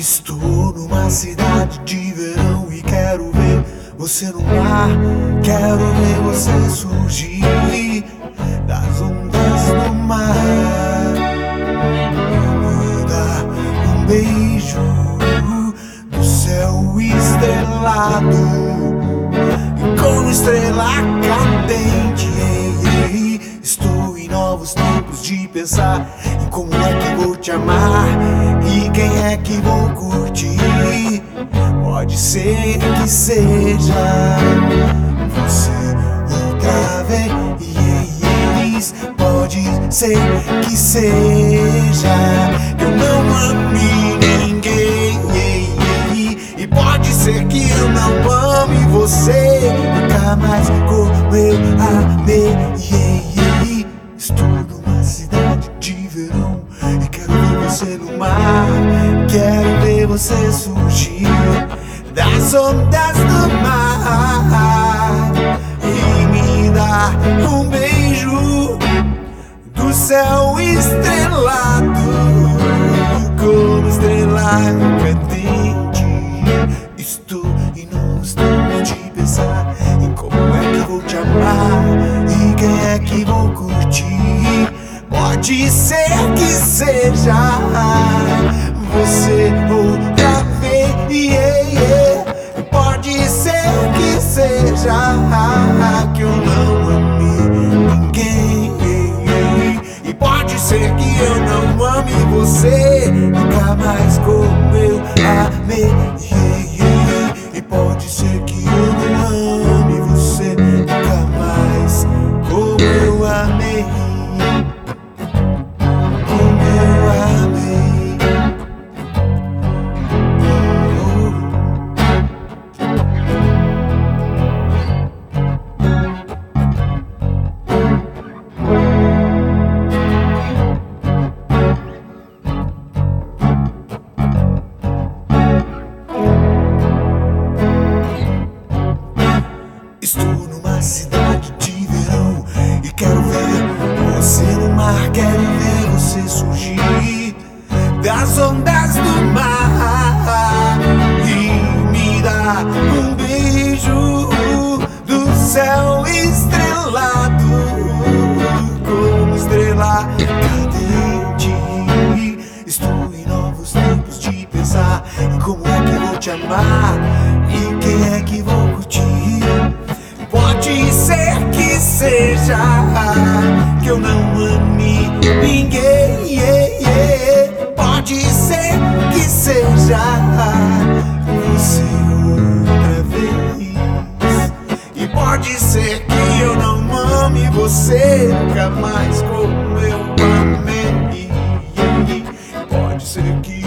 Estou numa cidade de verão e quero ver você no mar. Quero ver você surgir das ondas do mar. Dá um beijo do céu estrelado, como estrela cadente. Estou em novos tempos de pensar em como é que vou te amar e quem é que vou curtir. Pode ser que seja você outra vez. Pode ser que seja que eu não ame ninguém. E pode ser que eu não ame você nunca mais como eu amei. Estou você no mar. Quero ver você surgir das ondas do mar e me dar um beijo do céu estrelado como estrela cadente. Estou em novos tempos de pensar em como é que vou te amar e quem é que vou. Pode ser que seja você outra vez. yeah. Pode ser que seja que eu não ame ninguém. E pode ser que eu não ame você nunca mais como eu amei. Numa cidade de verão e quero ver você no mar, quero ver você surgir das ondas do mar e me dar um beijo do céu estrelado Pode ser que seja que eu não ame ninguém. yeah, yeah. Pode ser que seja você outra vez. E pode ser que eu não ame você nunca mais como eu amei. Pode ser que